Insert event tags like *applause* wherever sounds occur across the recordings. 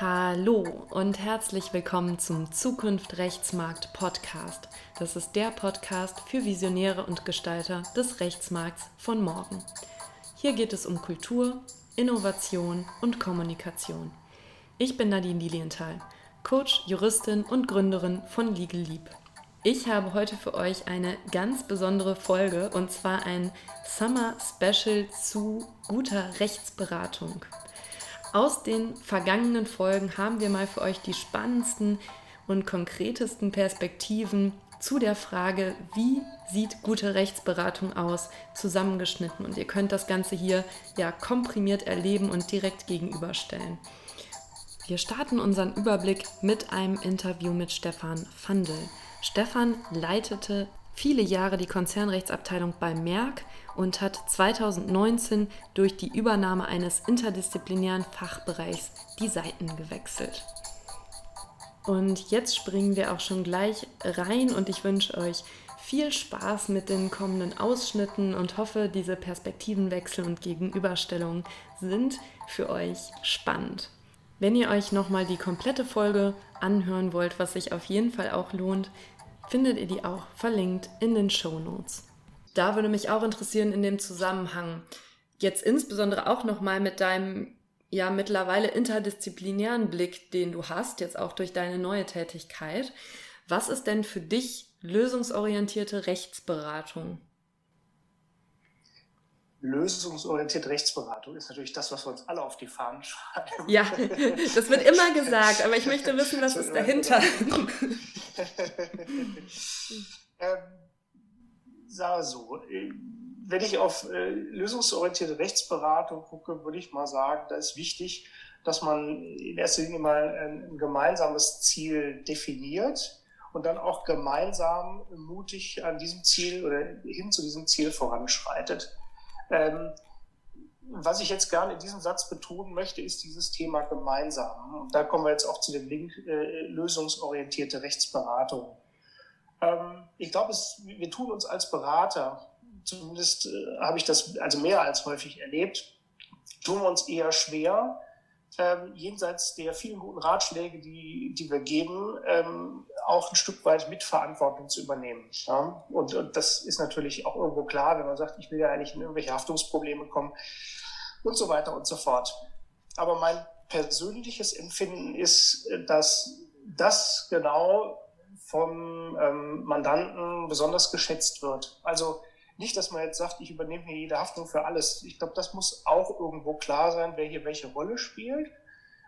Hallo und herzlich willkommen zum Zukunft Rechtsmarkt Podcast. Das ist der Podcast für Visionäre und Gestalter des Rechtsmarkts von morgen. Hier geht es um Kultur, Innovation und Kommunikation. Ich bin Nadine Lilienthal, Coach, Juristin und Gründerin von Legal Leap. Ich habe heute für euch eine ganz besondere Folge und zwar ein Summer Special zu guter Rechtsberatung. Aus den vergangenen Folgen haben wir mal für euch die spannendsten und konkretesten Perspektiven zu der Frage, wie sieht gute Rechtsberatung aus, zusammengeschnitten. Und ihr könnt das Ganze hier ja komprimiert erleben und direkt gegenüberstellen. Wir starten unseren Überblick mit einem Interview mit Stefan Fandel. Stefan leitete viele Jahre die Konzernrechtsabteilung bei Merck und hat 2019 durch die Übernahme eines interdisziplinären Fachbereichs die Seiten gewechselt. Und jetzt springen wir auch schon gleich rein und ich wünsche euch viel Spaß mit den kommenden Ausschnitten und hoffe, diese Perspektivenwechsel und Gegenüberstellungen sind für euch spannend. Wenn ihr euch nochmal die komplette Folge anhören wollt, was sich auf jeden Fall auch lohnt, findet ihr die auch verlinkt in den Show Notes. Da würde mich auch interessieren in dem Zusammenhang, jetzt insbesondere auch nochmal mit deinem ja mittlerweile interdisziplinären Blick, den du hast, jetzt auch durch deine neue Tätigkeit. Was ist denn für dich lösungsorientierte Rechtsberatung? lösungsorientierte Rechtsberatung ist natürlich das, was wir uns alle auf die Fahnen schreiben. Ja, *laughs* das wird immer gesagt, aber ich möchte wissen, was ist dahinter. *laughs* ähm, sage so, äh, wenn ich auf äh, lösungsorientierte Rechtsberatung gucke, würde ich mal sagen, da ist wichtig, dass man in erster Linie mal ein, ein gemeinsames Ziel definiert und dann auch gemeinsam mutig an diesem Ziel oder hin zu diesem Ziel voranschreitet. Ähm, was ich jetzt gerne in diesem Satz betonen möchte, ist dieses Thema gemeinsam. Und da kommen wir jetzt auch zu dem Link äh, lösungsorientierte Rechtsberatung. Ähm, ich glaube, wir tun uns als Berater, zumindest äh, habe ich das also mehr als häufig erlebt, tun wir uns eher schwer, ähm, jenseits der vielen guten Ratschläge, die, die wir geben, ähm, auch ein Stück weit Mitverantwortung zu übernehmen. Ja? Und, und das ist natürlich auch irgendwo klar, wenn man sagt, ich will ja eigentlich in irgendwelche Haftungsprobleme kommen und so weiter und so fort. Aber mein persönliches Empfinden ist, dass das genau vom ähm, Mandanten besonders geschätzt wird. Also nicht, dass man jetzt sagt, ich übernehme hier jede Haftung für alles. Ich glaube, das muss auch irgendwo klar sein, wer hier welche Rolle spielt.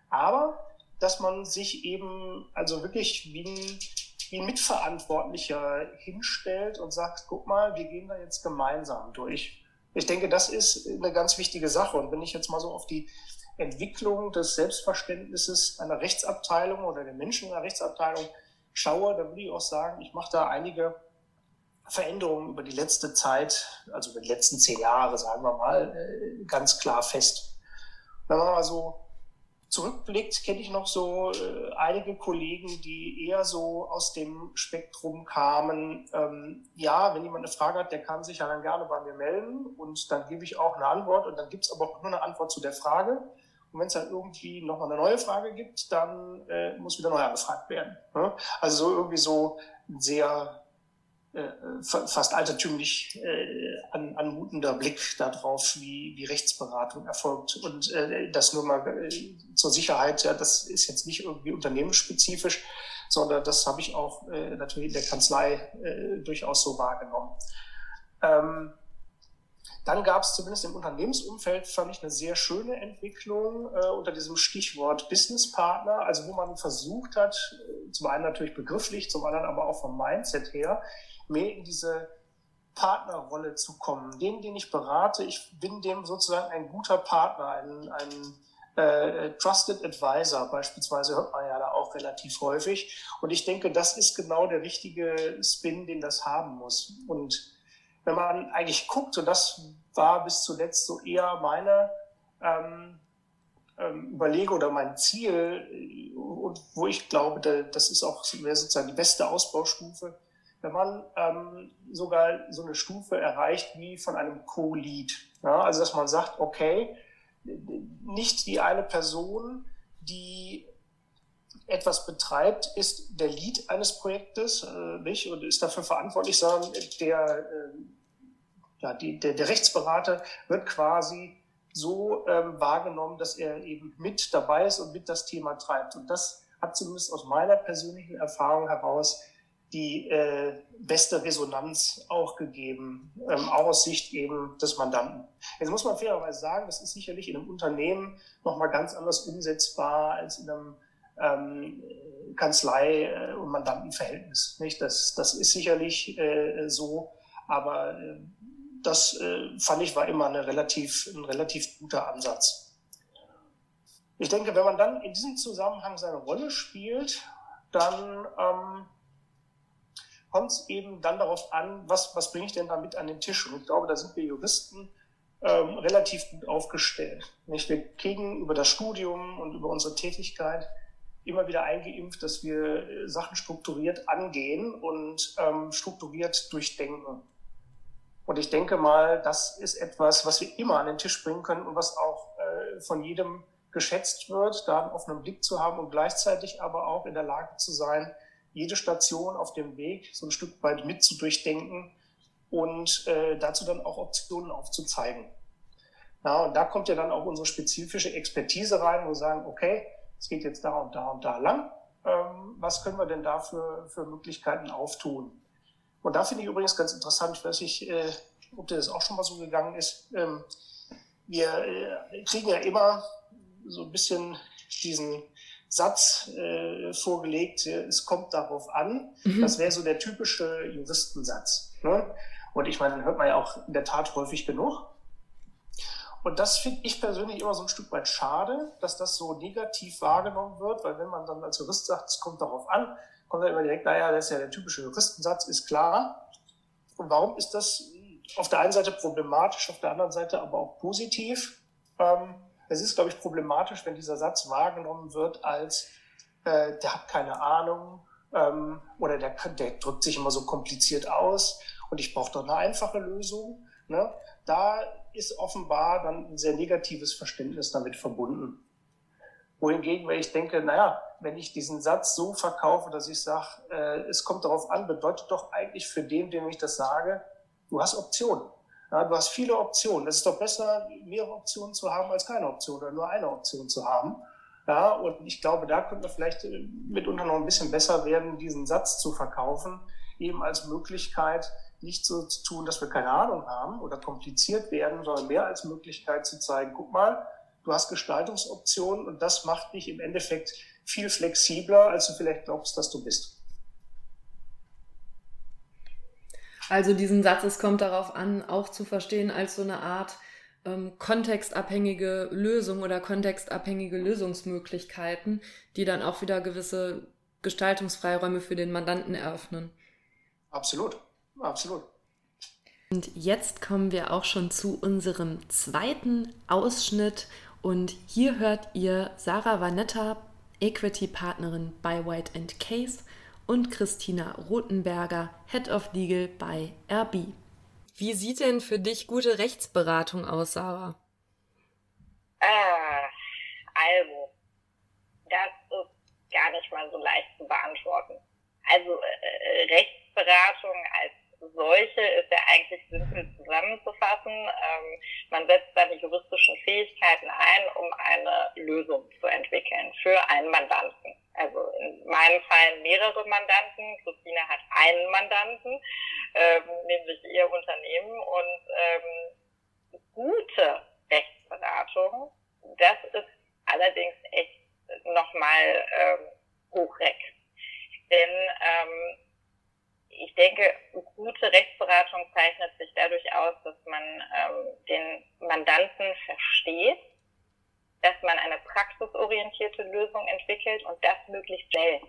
Aber dass man sich eben also wirklich wie ein, wie ein Mitverantwortlicher hinstellt und sagt, guck mal, wir gehen da jetzt gemeinsam durch. Ich denke, das ist eine ganz wichtige Sache. Und wenn ich jetzt mal so auf die Entwicklung des Selbstverständnisses einer Rechtsabteilung oder der Menschen in der Rechtsabteilung schaue, dann würde ich auch sagen, ich mache da einige Veränderungen über die letzte Zeit, also über die letzten zehn Jahre, sagen wir mal, äh, ganz klar fest. Wenn man mal so zurückblickt, kenne ich noch so äh, einige Kollegen, die eher so aus dem Spektrum kamen. Ähm, ja, wenn jemand eine Frage hat, der kann sich ja dann gerne bei mir melden und dann gebe ich auch eine Antwort und dann gibt es aber auch nur eine Antwort zu der Frage. Und wenn es dann irgendwie nochmal eine neue Frage gibt, dann äh, muss wieder neu angefragt werden. Ne? Also so irgendwie so sehr äh, fast altertümlich äh, an, anmutender Blick darauf, wie, wie Rechtsberatung erfolgt. Und äh, das nur mal äh, zur Sicherheit, ja, das ist jetzt nicht irgendwie unternehmensspezifisch, sondern das habe ich auch äh, natürlich in der Kanzlei äh, durchaus so wahrgenommen. Ähm, dann gab es zumindest im Unternehmensumfeld, fand ich, eine sehr schöne Entwicklung äh, unter diesem Stichwort Business Partner, also wo man versucht hat, äh, zum einen natürlich begrifflich, zum anderen aber auch vom Mindset her, mehr in diese Partnerrolle zu kommen. Den, den ich berate, ich bin dem sozusagen ein guter Partner, ein, ein äh, Trusted Advisor beispielsweise hört man ja da auch relativ häufig. Und ich denke, das ist genau der richtige Spin, den das haben muss. Und wenn man eigentlich guckt, und das war bis zuletzt so eher meine ähm, ähm, Überlegung oder mein Ziel, und wo ich glaube, das ist auch sozusagen die beste Ausbaustufe, wenn man ähm, sogar so eine Stufe erreicht wie von einem Co-Lead. Ja? Also dass man sagt, okay, nicht die eine Person, die etwas betreibt, ist der Lead eines Projektes äh, nicht und ist dafür verantwortlich, sondern der, äh, ja, die, der, der Rechtsberater wird quasi so ähm, wahrgenommen, dass er eben mit dabei ist und mit das Thema treibt. Und das hat zumindest aus meiner persönlichen Erfahrung heraus die äh, beste Resonanz auch gegeben, ähm, auch aus Sicht eben des Mandanten. Jetzt muss man fairerweise sagen, das ist sicherlich in einem Unternehmen nochmal ganz anders umsetzbar als in einem ähm, Kanzlei- äh, und Mandantenverhältnis. Nicht? Das, das ist sicherlich äh, so, aber äh, das äh, fand ich war immer eine relativ, ein relativ guter Ansatz. Ich denke, wenn man dann in diesem Zusammenhang seine Rolle spielt, dann ähm, kommt es eben dann darauf an, was, was bringe ich denn damit an den Tisch? Und ich glaube, da sind wir Juristen ähm, relativ gut aufgestellt. Nicht? Wir kriegen über das Studium und über unsere Tätigkeit immer wieder eingeimpft, dass wir äh, Sachen strukturiert angehen und ähm, strukturiert durchdenken. Und ich denke mal, das ist etwas, was wir immer an den Tisch bringen können und was auch äh, von jedem geschätzt wird, da einen offenen Blick zu haben und gleichzeitig aber auch in der Lage zu sein, jede Station auf dem Weg so ein Stück weit mit zu durchdenken und äh, dazu dann auch Optionen aufzuzeigen. Ja, und da kommt ja dann auch unsere spezifische Expertise rein, wo wir sagen, okay, es geht jetzt da und da und da lang. Ähm, was können wir denn da für, für Möglichkeiten auftun? Und da finde ich übrigens ganz interessant, ich weiß nicht, äh, ob dir das auch schon mal so gegangen ist. Ähm, wir äh, kriegen ja immer so ein bisschen diesen Satz äh, vorgelegt, es kommt darauf an. Mhm. Das wäre so der typische Juristensatz. Ne? Und ich meine, hört man ja auch in der Tat häufig genug. Und das finde ich persönlich immer so ein Stück weit schade, dass das so negativ wahrgenommen wird, weil wenn man dann als Jurist sagt, es kommt darauf an, kommt dann immer direkt, naja, das ist ja der typische Juristensatz, ist klar. Und warum ist das auf der einen Seite problematisch, auf der anderen Seite aber auch positiv? Ähm, es ist, glaube ich, problematisch, wenn dieser Satz wahrgenommen wird als, äh, der hat keine Ahnung ähm, oder der, der drückt sich immer so kompliziert aus und ich brauche doch eine einfache Lösung. Ne? Da ist offenbar dann ein sehr negatives Verständnis damit verbunden. Wohingegen, wenn ich denke, naja, wenn ich diesen Satz so verkaufe, dass ich sage, äh, es kommt darauf an, bedeutet doch eigentlich für den, dem ich das sage, du hast Optionen. Ja, du hast viele Optionen. Es ist doch besser, mehrere Optionen zu haben, als keine Option oder nur eine Option zu haben. Ja, und ich glaube, da könnte man vielleicht äh, mitunter noch ein bisschen besser werden, diesen Satz zu verkaufen, eben als Möglichkeit, nicht so zu tun, dass wir keine Ahnung haben oder kompliziert werden, sondern mehr als Möglichkeit zu zeigen, guck mal, du hast Gestaltungsoptionen und das macht dich im Endeffekt viel flexibler, als du vielleicht glaubst, dass du bist. Also diesen Satz, es kommt darauf an, auch zu verstehen als so eine Art ähm, kontextabhängige Lösung oder kontextabhängige Lösungsmöglichkeiten, die dann auch wieder gewisse Gestaltungsfreiräume für den Mandanten eröffnen. Absolut, absolut. Und jetzt kommen wir auch schon zu unserem zweiten Ausschnitt und hier hört ihr Sarah Vanetta, Equity-Partnerin bei White Case und Christina Rothenberger, Head of Legal bei RB. Wie sieht denn für dich gute Rechtsberatung aus, Sarah? Äh, also, das ist gar nicht mal so leicht zu beantworten. Also, äh, Rechtsberatung als solche ist ja eigentlich simpel zusammenzufassen. Ähm, man setzt seine juristischen Fähigkeiten ein, um eine Lösung zu entwickeln für einen Mandanten. Also in meinem Fall mehrere Mandanten. Christine hat einen Mandanten, ähm, nämlich ihr Unternehmen. Und ähm, gute Rechtsberatung, das ist allerdings echt nochmal ähm, hochreck. Denn ähm, ich denke, gute Rechtsberatung zeichnet sich dadurch aus, dass man ähm, den Mandanten versteht, dass man eine praxisorientierte Lösung entwickelt und das möglichst schnell.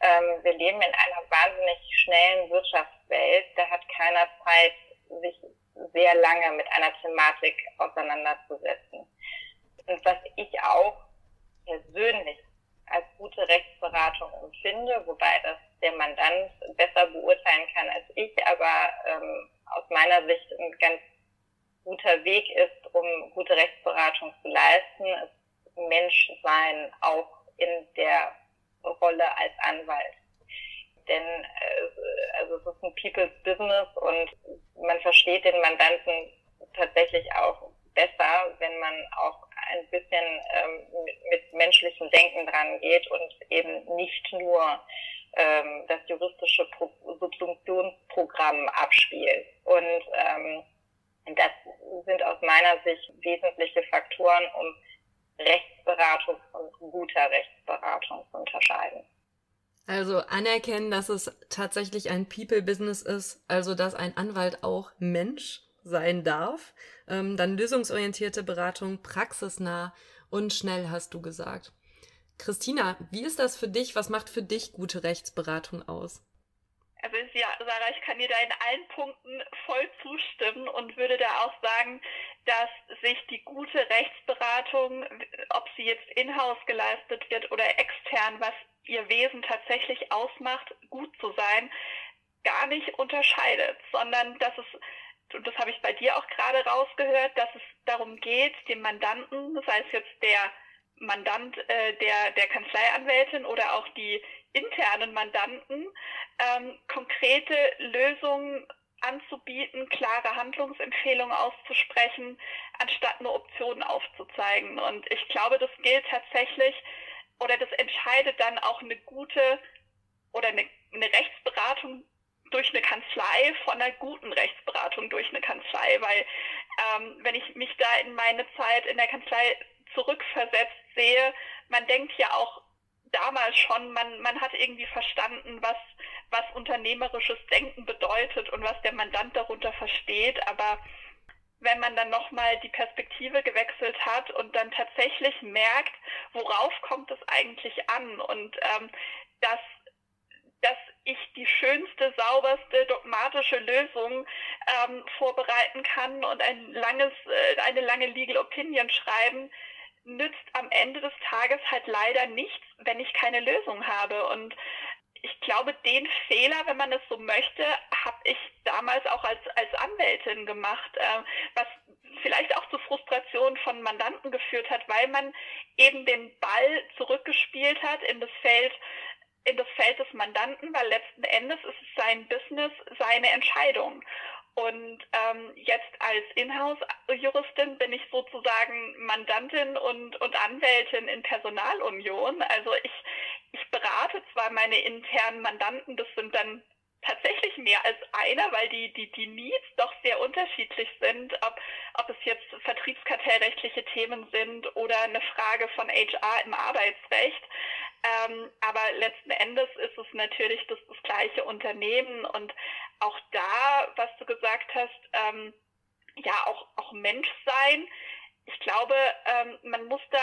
Ähm, wir leben in einer wahnsinnig schnellen Wirtschaftswelt. Da hat keiner Zeit, sich sehr lange mit einer Thematik auseinanderzusetzen. Und was ich auch persönlich als gute Rechtsberatung empfinde, wobei das der Mandant besser beurteilen kann als ich, aber ähm, aus meiner Sicht ein ganz guter Weg ist, um gute Rechtsberatung zu leisten, ist Menschsein auch in der Rolle als Anwalt. Denn äh, also es ist ein People's Business und man versteht den Mandanten tatsächlich auch besser, wenn man auch ein bisschen ähm, mit, mit menschlichem Denken dran geht und eben nicht nur ähm, das juristische Pro Subsumptionsprogramm abspielt. Und ähm, das sind aus meiner Sicht wesentliche Faktoren, um Rechtsberatung von guter Rechtsberatung zu unterscheiden. Also anerkennen, dass es tatsächlich ein People-Business ist, also dass ein Anwalt auch Mensch sein darf. Ähm, dann lösungsorientierte Beratung, praxisnah und schnell, hast du gesagt. Christina, wie ist das für dich? Was macht für dich gute Rechtsberatung aus? Also ja, Sarah, ich kann dir da in allen Punkten voll zustimmen und würde da auch sagen, dass sich die gute Rechtsberatung, ob sie jetzt in-house geleistet wird oder extern, was ihr Wesen tatsächlich ausmacht, gut zu sein, gar nicht unterscheidet, sondern dass es und das habe ich bei dir auch gerade rausgehört, dass es darum geht, dem Mandanten, sei es jetzt der Mandant äh, der, der Kanzleianwältin oder auch die internen Mandanten, ähm, konkrete Lösungen anzubieten, klare Handlungsempfehlungen auszusprechen, anstatt nur Optionen aufzuzeigen. Und ich glaube, das gilt tatsächlich oder das entscheidet dann auch eine gute oder eine, eine Rechtsberatung durch eine Kanzlei von einer guten Rechtsberatung durch eine Kanzlei, weil ähm, wenn ich mich da in meine Zeit in der Kanzlei zurückversetzt sehe, man denkt ja auch damals schon, man, man hat irgendwie verstanden, was, was unternehmerisches Denken bedeutet und was der Mandant darunter versteht, aber wenn man dann nochmal die Perspektive gewechselt hat und dann tatsächlich merkt, worauf kommt es eigentlich an und ähm, dass dass ich die schönste, sauberste, dogmatische Lösung ähm, vorbereiten kann und ein langes, äh, eine lange Legal Opinion schreiben, nützt am Ende des Tages halt leider nichts, wenn ich keine Lösung habe. Und ich glaube, den Fehler, wenn man es so möchte, habe ich damals auch als, als Anwältin gemacht, äh, was vielleicht auch zu Frustration von Mandanten geführt hat, weil man eben den Ball zurückgespielt hat in das Feld in das Feld des Mandanten, weil letzten Endes ist es sein Business, seine Entscheidung. Und ähm, jetzt als Inhouse-Juristin bin ich sozusagen Mandantin und, und Anwältin in Personalunion. Also ich, ich berate zwar meine internen Mandanten, das sind dann tatsächlich mehr als einer, weil die, die, die Needs doch sehr unterschiedlich sind, ob, ob es jetzt vertriebskartellrechtliche Themen sind oder eine Frage von HR im Arbeitsrecht. Ähm, aber letzten Endes ist es natürlich das, das gleiche Unternehmen und auch da, was du gesagt hast, ähm, ja, auch, auch Mensch sein. Ich glaube, ähm, man muss da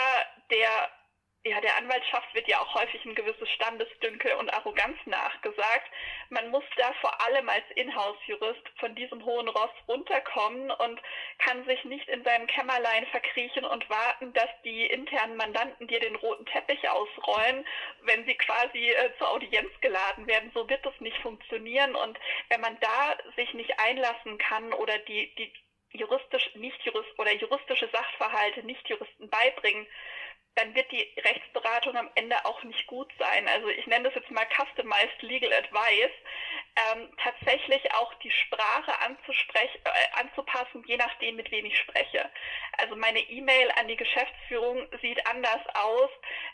der ja, der Anwaltschaft wird ja auch häufig ein gewisses Standesdünkel und Arroganz nachgesagt. Man muss da vor allem als Inhouse-Jurist von diesem hohen Ross runterkommen und kann sich nicht in seinem Kämmerlein verkriechen und warten, dass die internen Mandanten dir den roten Teppich ausrollen, wenn sie quasi äh, zur Audienz geladen werden. So wird das nicht funktionieren. Und wenn man da sich nicht einlassen kann oder die, die juristisch, nicht jurist oder juristische Sachverhalte nicht Juristen beibringen, dann wird die Rechtsberatung am Ende auch nicht gut sein. Also ich nenne das jetzt mal Customized Legal Advice, ähm, tatsächlich auch die Sprache äh, anzupassen, je nachdem, mit wem ich spreche. Also meine E-Mail an die Geschäftsführung sieht anders aus,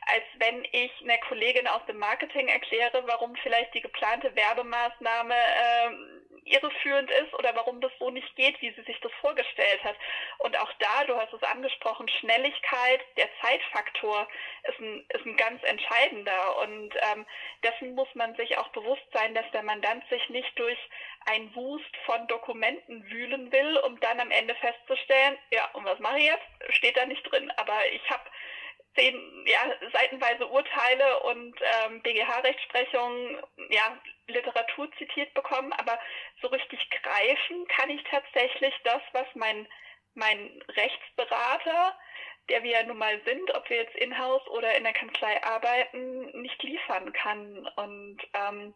als wenn ich einer Kollegin aus dem Marketing erkläre, warum vielleicht die geplante Werbemaßnahme ähm, irreführend ist oder warum das so nicht geht, wie sie sich das vorgestellt hat. Und auch da, du hast es angesprochen, Schnelligkeit, der Zeitfaktor ist ein, ist ein ganz entscheidender. Und ähm, dessen muss man sich auch bewusst sein, dass der Mandant sich nicht durch ein Wust von Dokumenten wühlen will, um dann am Ende festzustellen, ja, und was mache ich jetzt? Steht da nicht drin. Aber ich habe zehn, ja, seitenweise Urteile und ähm, BGH-Rechtsprechung, ja, Literatur zitiert bekommen, aber so richtig greifen kann ich tatsächlich das, was mein, mein Rechtsberater, der wir ja nun mal sind, ob wir jetzt in-house oder in der Kanzlei arbeiten, nicht liefern kann. Und ähm,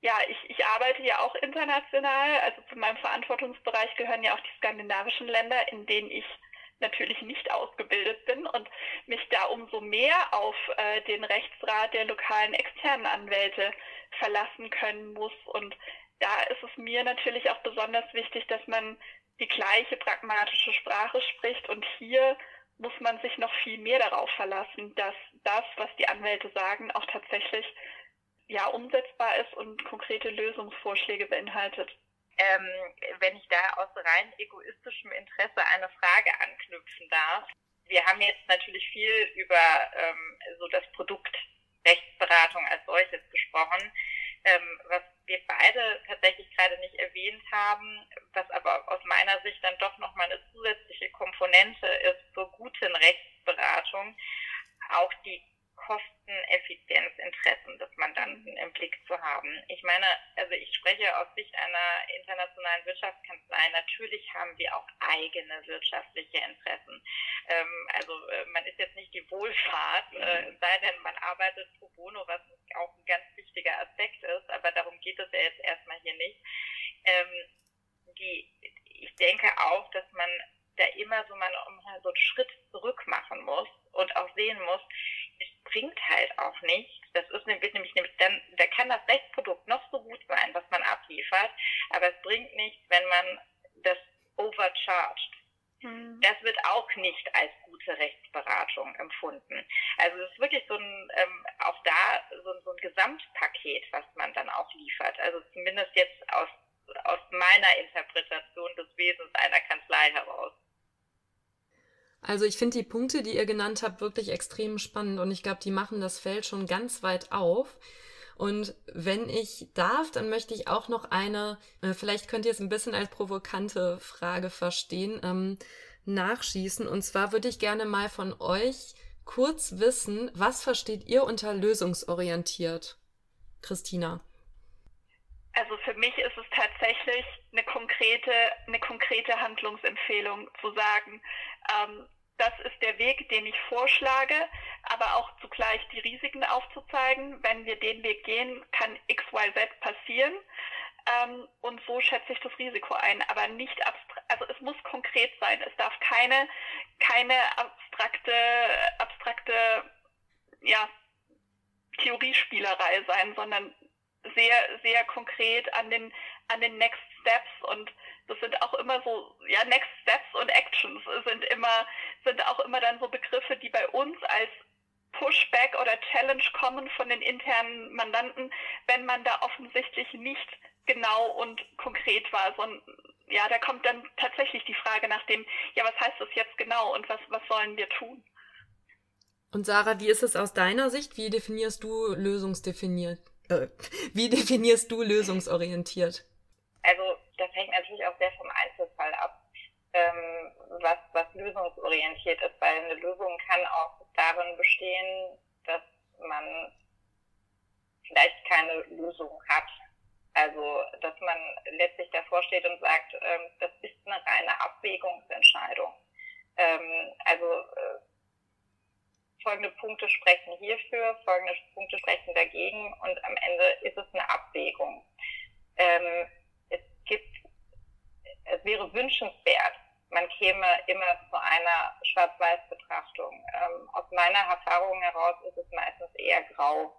ja, ich, ich arbeite ja auch international, also zu meinem Verantwortungsbereich gehören ja auch die skandinavischen Länder, in denen ich natürlich nicht ausgebildet bin und mich da umso mehr auf äh, den Rechtsrat der lokalen externen Anwälte verlassen können muss. Und da ist es mir natürlich auch besonders wichtig, dass man die gleiche pragmatische Sprache spricht. Und hier muss man sich noch viel mehr darauf verlassen, dass das, was die Anwälte sagen, auch tatsächlich ja umsetzbar ist und konkrete Lösungsvorschläge beinhaltet. Ähm, wenn ich da aus rein egoistischem Interesse eine Frage anknüpfen darf. Wir haben jetzt natürlich viel über ähm, so das Produkt Rechtsberatung als solches gesprochen. Ähm, was wir beide tatsächlich gerade nicht erwähnt haben, was aber aus meiner Sicht dann doch nochmal eine zusätzliche Komponente ist zur guten Rechtsberatung, auch die Kosteneffizienzinteressen des Mandanten im Blick zu haben. Ich meine, also ich spreche aus Sicht einer internationalen Wirtschaftskanzlei. Natürlich haben wir auch eigene wirtschaftliche Interessen. Ähm, also äh, man ist jetzt nicht die Wohlfahrt, äh, sei denn man arbeitet pro bono, was auch ein ganz wichtiger Aspekt ist, aber darum geht es ja jetzt erstmal hier nicht. Ähm, die, ich denke auch, dass man da immer so mal so einen Schritt zurück machen muss und auch sehen muss, es bringt halt auch nichts. Das ist nämlich, nämlich dann, da kann das Rechtsprodukt noch so gut sein, was man abliefert, aber es bringt nichts, wenn man das overcharged. Mhm. Das wird auch nicht als gute Rechtsberatung empfunden. Also es ist wirklich so ein, ähm, auch da so, so ein Gesamtpaket, was man dann auch liefert. Also zumindest jetzt aus, aus meiner Interpretation des Wesens einer Kanzlei heraus. Also ich finde die Punkte, die ihr genannt habt, wirklich extrem spannend und ich glaube, die machen das Feld schon ganz weit auf. Und wenn ich darf, dann möchte ich auch noch eine, äh, vielleicht könnt ihr es ein bisschen als provokante Frage verstehen, ähm, nachschießen. Und zwar würde ich gerne mal von euch kurz wissen, was versteht ihr unter lösungsorientiert? Christina. Also für mich ist es tatsächlich eine konkrete, eine konkrete Handlungsempfehlung zu sagen, ähm, das ist der Weg, den ich vorschlage, aber auch zugleich die Risiken aufzuzeigen. Wenn wir den Weg gehen, kann XYZ passieren. Ähm, und so schätze ich das Risiko ein, aber nicht abstrakt, also es muss konkret sein. Es darf keine, keine abstrakte, abstrakte, ja, Theoriespielerei sein, sondern sehr, sehr konkret an den, an den Next Steps und das sind auch immer so, ja, Next Steps und Actions sind immer, sind auch immer dann so Begriffe, die bei uns als Pushback oder Challenge kommen von den internen Mandanten, wenn man da offensichtlich nicht genau und konkret war, sondern ja, da kommt dann tatsächlich die Frage nach dem, ja, was heißt das jetzt genau und was, was sollen wir tun? Und Sarah, wie ist es aus deiner Sicht? Wie definierst du lösungsdefiniert? Äh, *laughs* wie definierst du lösungsorientiert? Also das hängt natürlich auch sehr vom Einzelfall ab, ähm, was, was lösungsorientiert ist, weil eine Lösung kann auch darin bestehen, dass man vielleicht keine Lösung hat. Also, dass man letztlich davor steht und sagt, ähm, das ist eine reine Abwägungsentscheidung. Ähm, also, äh, folgende Punkte sprechen hierfür, folgende Punkte sprechen dagegen und am Ende ist es eine Abwägung. Ähm, es gibt, es wäre wünschenswert, man käme immer zu einer Schwarz-Weiß-Betrachtung. Ähm, aus meiner Erfahrung heraus ist es meistens eher grau.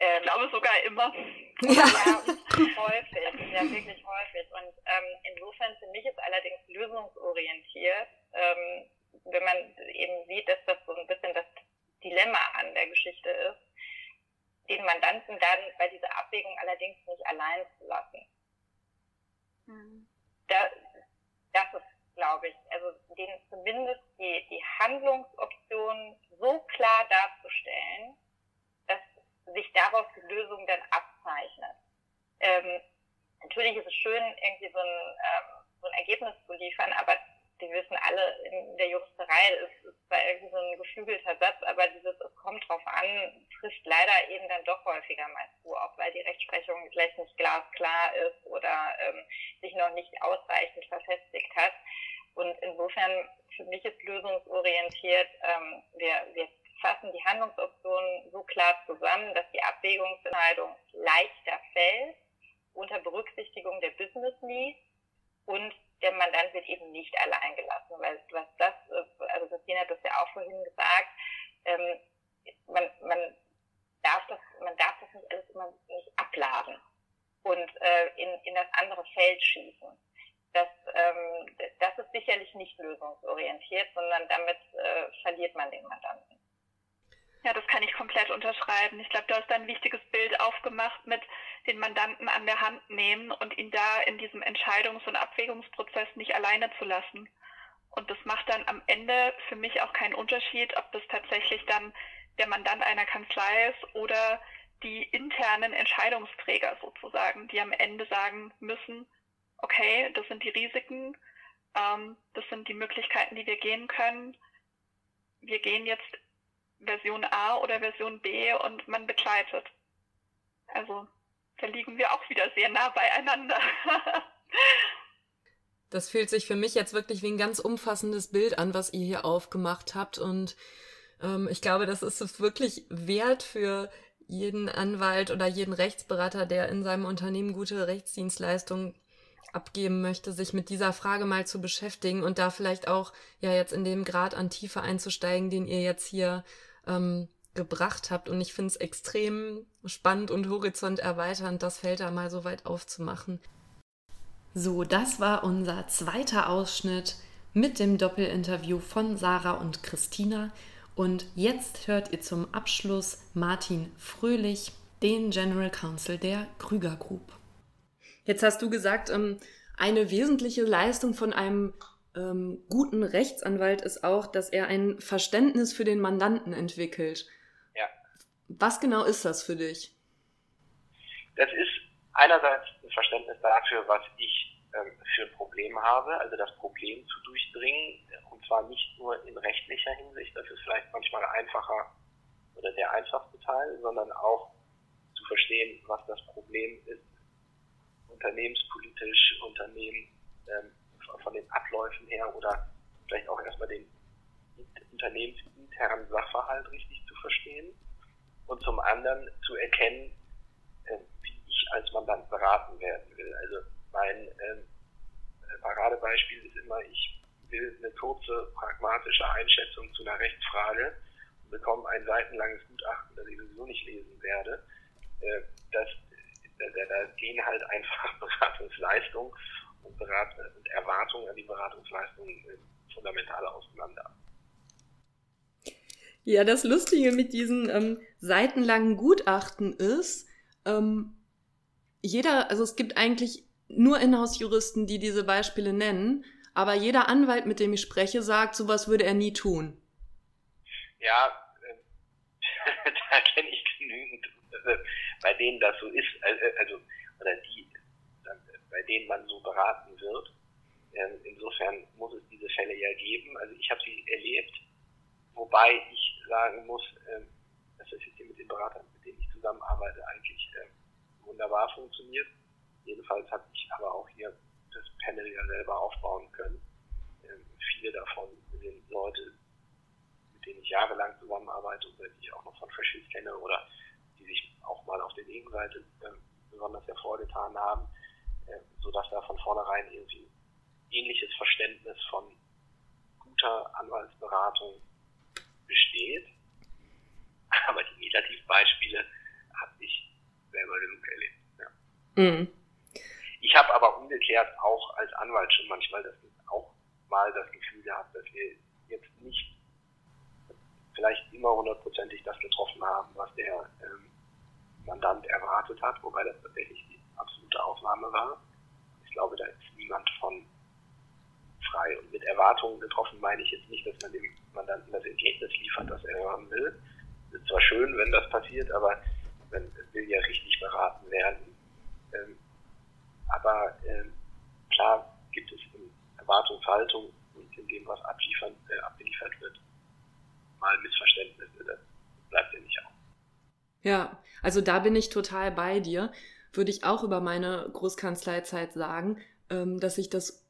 Ähm, ich glaube sogar immer. *laughs* Ja, *laughs* häufig, ja wirklich häufig. Und ähm, insofern finde ich es allerdings lösungsorientiert, ähm, wenn man eben sieht, dass das so ein bisschen das Dilemma an der Geschichte ist, den Mandanten dann bei dieser Abwägung allerdings nicht allein zu lassen. Mhm. Da, das ist, glaube ich, also den zumindest die, die Handlungsoptionen so klar darzustellen, dass sich daraus die Lösung dann abzeichnet. Ähm, natürlich ist es schön, irgendwie so ein, ähm, so ein Ergebnis zu liefern, aber wir wissen alle, in der Juristerei ist, ist zwar irgendwie so ein geflügelter Satz, aber dieses es kommt drauf an, trifft leider eben dann doch häufiger mal zu, auch weil die Rechtsprechung vielleicht nicht glasklar ist oder ähm, sich noch nicht ausreichend verfestigt hat. Und insofern, für mich ist lösungsorientiert, ähm, wir, wir fassen die Handlungsoptionen so klar zusammen, dass die Abwägungsentscheidung leichter fällt unter Berücksichtigung der Business Needs und der Mandant wird eben nicht allein gelassen, weil was das, also Christine hat das ja auch vorhin gesagt, ähm, man, man darf das, man darf das nicht alles immer nicht abladen und äh, in, in das andere Feld schießen. Das, ähm, das ist sicherlich nicht lösungsorientiert, sondern damit äh, verliert man den Mandanten. Ja, das kann ich komplett unterschreiben. Ich glaube, du hast da ein wichtiges Bild aufgemacht mit den Mandanten an der Hand nehmen und ihn da in diesem Entscheidungs- und Abwägungsprozess nicht alleine zu lassen. Und das macht dann am Ende für mich auch keinen Unterschied, ob das tatsächlich dann der Mandant einer Kanzlei ist oder die internen Entscheidungsträger sozusagen, die am Ende sagen müssen, okay, das sind die Risiken, ähm, das sind die Möglichkeiten, die wir gehen können. Wir gehen jetzt Version A oder Version B und man begleitet. Also da liegen wir auch wieder sehr nah beieinander. *laughs* das fühlt sich für mich jetzt wirklich wie ein ganz umfassendes Bild an, was ihr hier aufgemacht habt. Und ähm, ich glaube, das ist es wirklich wert für jeden Anwalt oder jeden Rechtsberater, der in seinem Unternehmen gute Rechtsdienstleistungen abgeben möchte, sich mit dieser Frage mal zu beschäftigen und da vielleicht auch ja jetzt in dem Grad an Tiefe einzusteigen, den ihr jetzt hier ähm, gebracht habt. Und ich finde es extrem spannend und horizont erweiternd, das Feld da mal so weit aufzumachen. So, das war unser zweiter Ausschnitt mit dem Doppelinterview von Sarah und Christina. Und jetzt hört ihr zum Abschluss Martin Fröhlich, den General Counsel der Krüger Group. Jetzt hast du gesagt, ähm, eine wesentliche Leistung von einem ähm, guten Rechtsanwalt ist auch, dass er ein Verständnis für den Mandanten entwickelt. Ja. Was genau ist das für dich? Das ist einerseits ein Verständnis dafür, was ich ähm, für ein Problem habe, also das Problem zu durchdringen, und zwar nicht nur in rechtlicher Hinsicht, das ist vielleicht manchmal einfacher oder der einfachste Teil, sondern auch zu verstehen, was das Problem ist, unternehmenspolitisch, Unternehmen ähm, von den Abläufen her oder vielleicht auch erstmal den unternehmensinternen Sachverhalt richtig zu verstehen und zum anderen zu erkennen, äh, wie ich als Mandant beraten werden will. Also mein äh, Paradebeispiel ist immer, ich will eine kurze, pragmatische Einschätzung zu einer Rechtsfrage und bekomme ein seitenlanges Gutachten, das ich sowieso nicht lesen werde. Äh, das, da, gehen halt einfach *laughs* Beratungsleistungen und, Berat und Erwartungen an die Beratungsleistungen äh, fundamental auseinander. Ja, das Lustige mit diesen ähm, seitenlangen Gutachten ist, ähm, jeder, also es gibt eigentlich nur Inhouse-Juristen, die diese Beispiele nennen, aber jeder Anwalt, mit dem ich spreche, sagt, sowas würde er nie tun. Ja, äh, *laughs* da kenne ich genügend, äh, bei denen das so ist, also, also oder die bei denen man so beraten wird. Ähm, insofern muss es diese Fälle ja geben. Also ich habe sie erlebt, wobei ich sagen muss, ähm, dass das System mit den Beratern, mit denen ich zusammenarbeite, eigentlich ähm, wunderbar funktioniert. Jedenfalls habe ich aber auch hier das Panel ja selber aufbauen können. viele davon sind Leute, mit denen ich jahrelang zusammenarbeite oder die ich auch noch von Faschiss kenne oder auch mal auf der Gegenseite besonders hervorgetan haben. Äh, sodass da von vornherein irgendwie ähnliches Verständnis von guter Anwaltsberatung besteht. Aber die Negativbeispiele habe ich selber genug erlebt. Ja. Mhm. Ich habe aber umgekehrt auch als Anwalt schon manchmal das, auch mal das Gefühl gehabt, dass wir jetzt nicht vielleicht immer hundertprozentig das getroffen haben, was der ähm, Mandant erwartet hat, wobei das tatsächlich die absolute Ausnahme war. Ich glaube, da ist niemand von frei. Und mit Erwartungen getroffen meine ich jetzt nicht, dass man dem Mandanten das Ergebnis liefert, das er hören will. Es ist zwar schön, wenn das passiert, aber man will ja richtig beraten werden. Ähm, aber ähm, klar gibt es in Erwartungshaltung und in dem, was abliefern, äh, abgeliefert wird, mal Missverständnisse. Das bleibt ja nicht auch. Ja, also da bin ich total bei dir würde ich auch über meine Großkanzleizeit sagen, ähm, dass ich das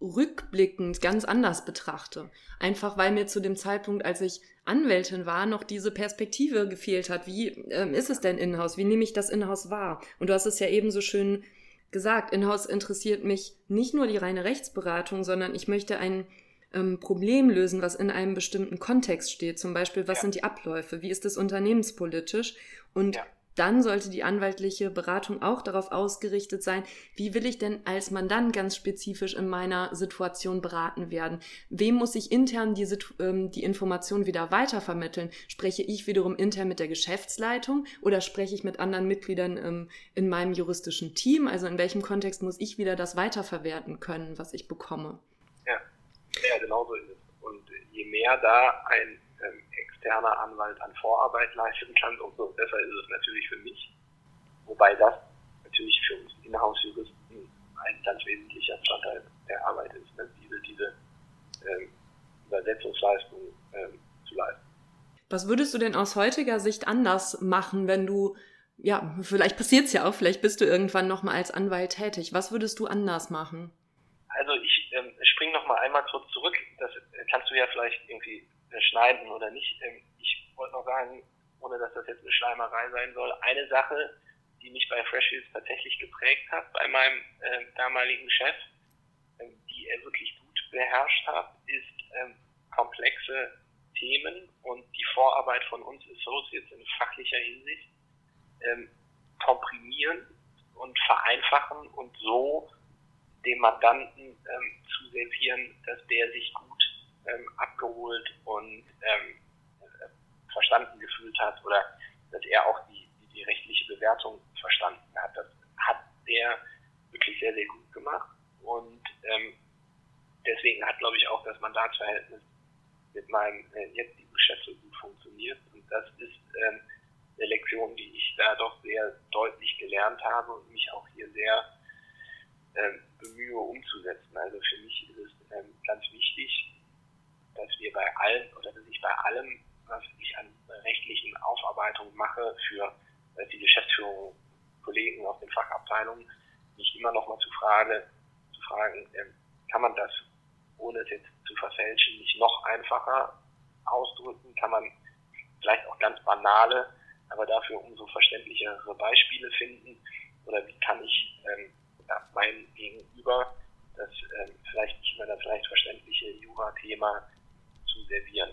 rückblickend ganz anders betrachte. Einfach weil mir zu dem Zeitpunkt, als ich Anwältin war, noch diese Perspektive gefehlt hat. Wie ähm, ist es denn Inhouse? Wie nehme ich das Inhouse wahr? Und du hast es ja eben so schön gesagt, Inhouse interessiert mich nicht nur die reine Rechtsberatung, sondern ich möchte ein ähm, Problem lösen, was in einem bestimmten Kontext steht. Zum Beispiel, was ja. sind die Abläufe? Wie ist es unternehmenspolitisch? Und ja dann sollte die anwaltliche Beratung auch darauf ausgerichtet sein, wie will ich denn als Mandant ganz spezifisch in meiner Situation beraten werden? Wem muss ich intern diese, ähm, die Information wieder weitervermitteln? Spreche ich wiederum intern mit der Geschäftsleitung oder spreche ich mit anderen Mitgliedern ähm, in meinem juristischen Team? Also in welchem Kontext muss ich wieder das weiterverwerten können, was ich bekomme? Ja, genau so ist es. Und je mehr da ein ähm, externer Anwalt an Vorarbeit leisten kann, umso besser ist es natürlich für mich. Wobei das natürlich für uns Inhouse-Juristen ein ganz wesentlicher Bestandteil der Arbeit ist, ne? diese, diese ähm, Übersetzungsleistung ähm, zu leisten. Was würdest du denn aus heutiger Sicht anders machen, wenn du, ja, vielleicht passiert es ja auch, vielleicht bist du irgendwann nochmal als Anwalt tätig. Was würdest du anders machen? Ich ähm, springe nochmal einmal kurz zurück. Das kannst du ja vielleicht irgendwie schneiden oder nicht. Ähm, ich wollte noch sagen, ohne dass das jetzt eine Schleimerei sein soll, eine Sache, die mich bei Fresh Hills tatsächlich geprägt hat, bei meinem äh, damaligen Chef, äh, die er wirklich gut beherrscht hat, ist ähm, komplexe Themen und die Vorarbeit von uns Associates in fachlicher Hinsicht ähm, komprimieren und vereinfachen und so dem Mandanten ähm, zu servieren, dass der sich gut ähm, abgeholt und ähm, verstanden gefühlt hat oder dass er auch die, die, die rechtliche Bewertung verstanden hat. Das hat der wirklich sehr, sehr gut gemacht und ähm, deswegen hat, glaube ich, auch das Mandatsverhältnis mit meinem äh, jetzigen Chef so gut funktioniert und das ist ähm, eine Lektion, die ich da doch sehr deutlich gelernt habe und mich auch hier sehr ähm, bemühe umzusetzen. Also für mich ist es ähm, ganz wichtig, dass wir bei allen oder dass ich bei allem, was ich an rechtlichen Aufarbeitungen mache für äh, die Geschäftsführung, Kollegen aus den Fachabteilungen, mich immer noch mal zu, Frage, zu fragen, äh, kann man das, ohne es jetzt zu verfälschen, nicht noch einfacher ausdrücken? Kann man vielleicht auch ganz banale, aber dafür umso verständlichere Beispiele finden? Oder wie kann ich ähm, ja, mein Gegenüber das ähm, vielleicht nicht mehr das leicht verständliche Jura-Thema zu servieren.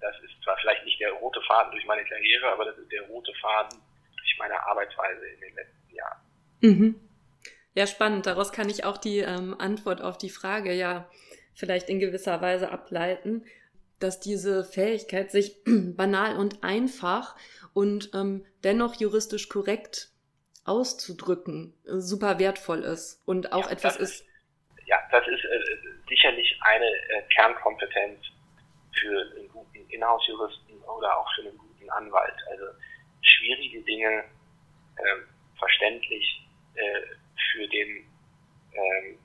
Das ist zwar vielleicht nicht der rote Faden durch meine Karriere, aber das ist der rote Faden durch meine Arbeitsweise in den letzten Jahren. Mhm. Ja, spannend. Daraus kann ich auch die ähm, Antwort auf die Frage ja vielleicht in gewisser Weise ableiten, dass diese Fähigkeit, sich *clears throat* banal und einfach und ähm, dennoch juristisch korrekt auszudrücken, super wertvoll ist und auch ja, etwas ist, ist. Ja, das ist äh, sicherlich eine äh, Kernkompetenz für einen guten Inhouse-Juristen oder auch für einen guten Anwalt. Also schwierige Dinge äh, verständlich äh, für den ähm,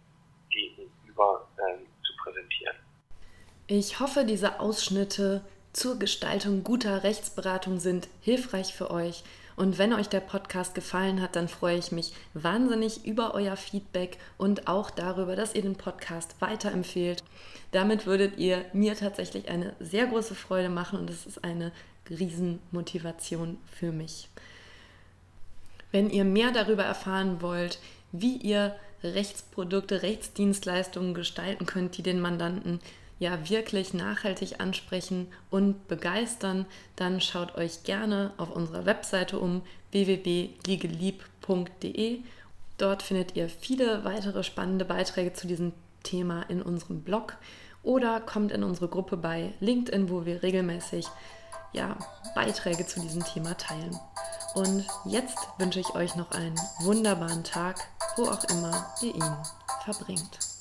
Gegenüber ähm, zu präsentieren. Ich hoffe, diese Ausschnitte zur Gestaltung guter Rechtsberatung sind hilfreich für euch. Und wenn euch der Podcast gefallen hat, dann freue ich mich wahnsinnig über euer Feedback und auch darüber, dass ihr den Podcast weiterempfehlt. Damit würdet ihr mir tatsächlich eine sehr große Freude machen und es ist eine Riesenmotivation für mich. Wenn ihr mehr darüber erfahren wollt, wie ihr Rechtsprodukte, Rechtsdienstleistungen gestalten könnt, die den Mandanten ja wirklich nachhaltig ansprechen und begeistern, dann schaut euch gerne auf unserer Webseite um www.legelieb.de. Dort findet ihr viele weitere spannende Beiträge zu diesem Thema in unserem Blog oder kommt in unsere Gruppe bei LinkedIn, wo wir regelmäßig ja, Beiträge zu diesem Thema teilen. Und jetzt wünsche ich euch noch einen wunderbaren Tag, wo auch immer ihr ihn verbringt.